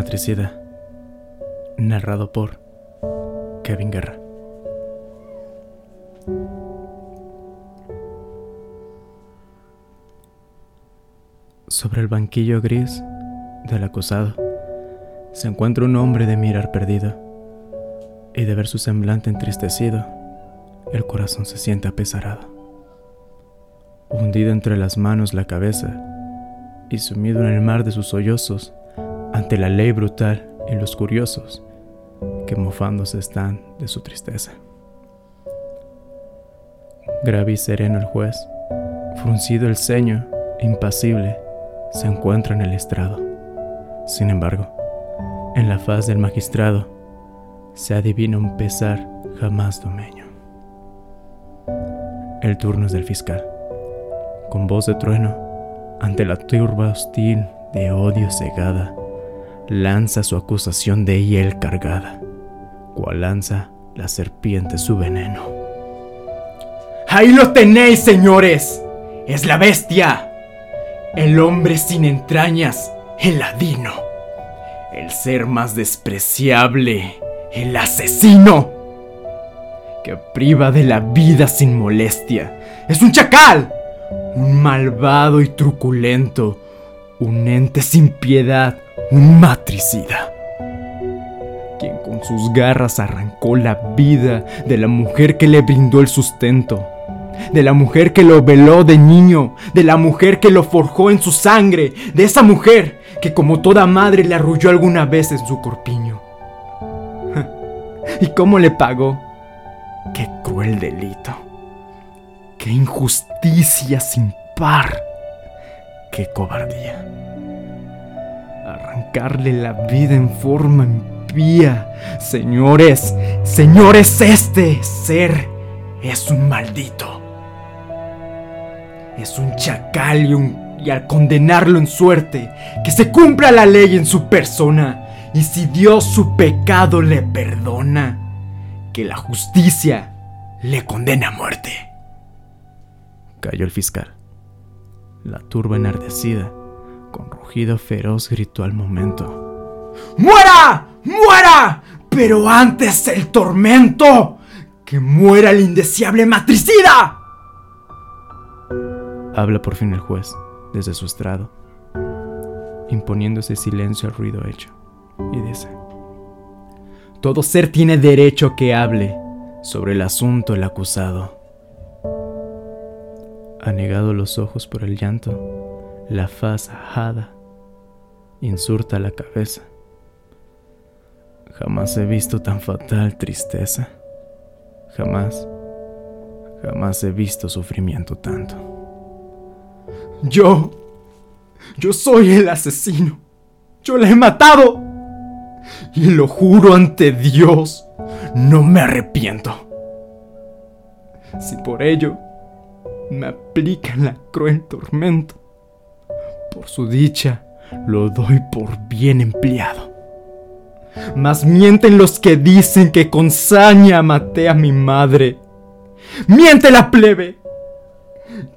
matricida. Narrado por Kevin Guerra. Sobre el banquillo gris del acusado se encuentra un hombre de mirar perdido y de ver su semblante entristecido, el corazón se siente apesarado. Hundido entre las manos la cabeza y sumido en el mar de sus sollozos ante la ley brutal y los curiosos que mofándose están de su tristeza. Grave y sereno el juez, fruncido el ceño, impasible, se encuentra en el estrado. Sin embargo, en la faz del magistrado se adivina un pesar jamás domeño. El turno es del fiscal. Con voz de trueno, ante la turba hostil de odio cegada, lanza su acusación de hiel cargada, cual lanza la serpiente su veneno. Ahí lo tenéis, señores. Es la bestia. El hombre sin entrañas, el ladino. El ser más despreciable, el asesino. Que priva de la vida sin molestia. Es un chacal. Un malvado y truculento. Un ente sin piedad un matricida, quien con sus garras arrancó la vida de la mujer que le brindó el sustento, de la mujer que lo veló de niño, de la mujer que lo forjó en su sangre, de esa mujer que como toda madre le arrulló alguna vez en su corpiño. ¿Y cómo le pagó? Qué cruel delito. Qué injusticia sin par. Qué cobardía arrancarle la vida en forma impía. Señores, señores, este ser es un maldito. Es un chacal y, y al condenarlo en suerte, que se cumpla la ley en su persona. Y si Dios su pecado le perdona, que la justicia le condena a muerte. Cayó el fiscal. La turba enardecida con rugido feroz gritó al momento. ¡Muera! ¡Muera! Pero antes el tormento. ¡Que muera el indeseable matricida! Habla por fin el juez, desde su estrado, imponiéndose silencio al ruido hecho, y dice, Todo ser tiene derecho que hable sobre el asunto el acusado. Ha negado los ojos por el llanto la faz ajada, insurta la cabeza. Jamás he visto tan fatal tristeza. Jamás, jamás he visto sufrimiento tanto. Yo, yo soy el asesino. Yo la he matado. Y lo juro ante Dios, no me arrepiento. Si por ello me aplican la cruel tormento, por su dicha, lo doy por bien empleado. Mas mienten los que dicen que con saña maté a mi madre. ¡Miente la plebe!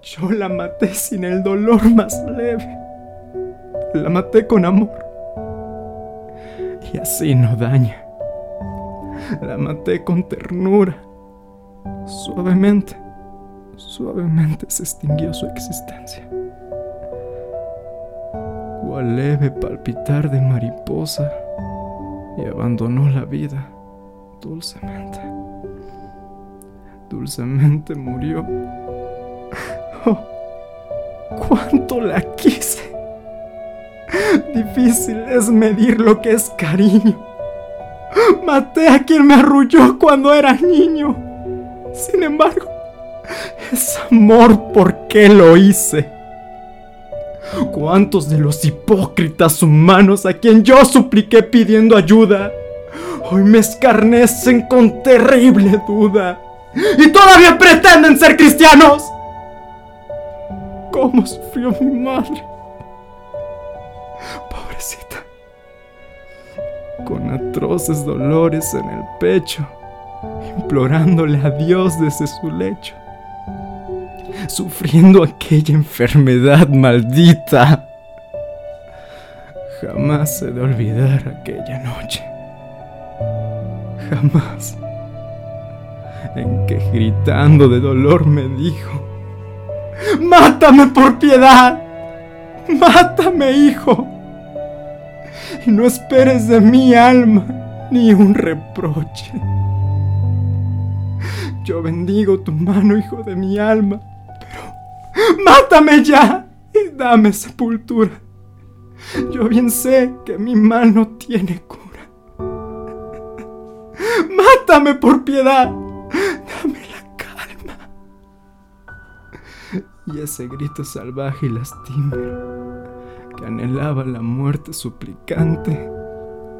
Yo la maté sin el dolor más leve. La maté con amor. Y así no daña. La maté con ternura. Suavemente, suavemente se extinguió su existencia al leve palpitar de mariposa y abandonó la vida dulcemente. Dulcemente murió. Oh, cuánto la quise. Difícil es medir lo que es cariño. Maté a quien me arrulló cuando era niño. Sin embargo, es amor por qué lo hice. ¿Cuántos de los hipócritas humanos a quien yo supliqué pidiendo ayuda, hoy me escarnecen con terrible duda y todavía pretenden ser cristianos? ¿Cómo sufrió mi madre? Pobrecita. Con atroces dolores en el pecho, implorándole a Dios desde su lecho sufriendo aquella enfermedad maldita. Jamás he de olvidar aquella noche. Jamás. En que gritando de dolor me dijo, Mátame por piedad. Mátame, hijo. Y no esperes de mi alma ni un reproche. Yo bendigo tu mano, hijo de mi alma, mátame ya y dame sepultura. Yo bien sé que mi mano tiene cura. Mátame por piedad, dame la calma. Y ese grito salvaje y lastimero que anhelaba la muerte suplicante,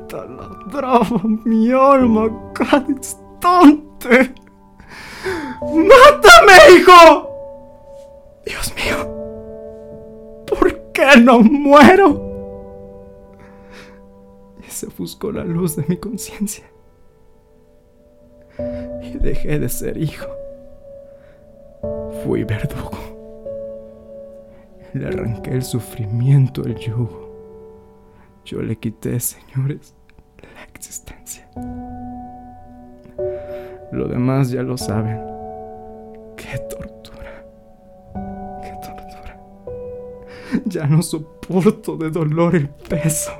taladraba mi alma cada instante. ¡Mátame, hijo! Dios mío, ¿por qué no muero? Y se ofuscó la luz de mi conciencia. Y dejé de ser hijo. Fui verdugo. Le arranqué el sufrimiento, el yugo. Yo le quité, señores, la existencia. Lo demás ya lo saben. Ya no soporto de dolor el peso.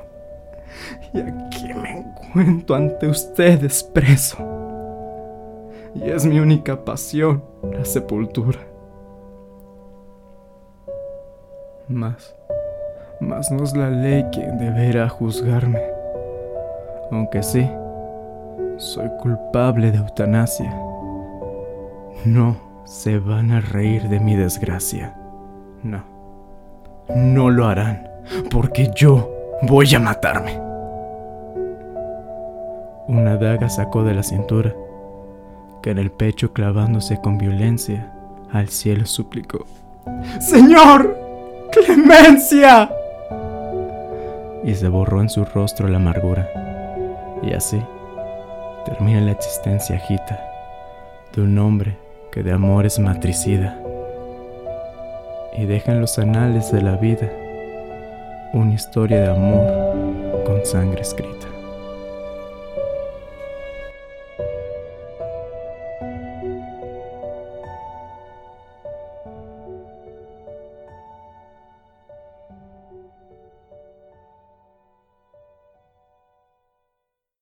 Y aquí me encuentro ante ustedes preso. Y es mi única pasión, la sepultura. Más, más no es la ley quien deberá juzgarme. Aunque sí, soy culpable de eutanasia. No se van a reír de mi desgracia. No. No lo harán, porque yo voy a matarme. Una daga sacó de la cintura, que en el pecho clavándose con violencia, al cielo suplicó. Señor, clemencia. Y se borró en su rostro la amargura. Y así termina la existencia agita de un hombre que de amor es matricida y deja en los anales de la vida una historia de amor con sangre escrita.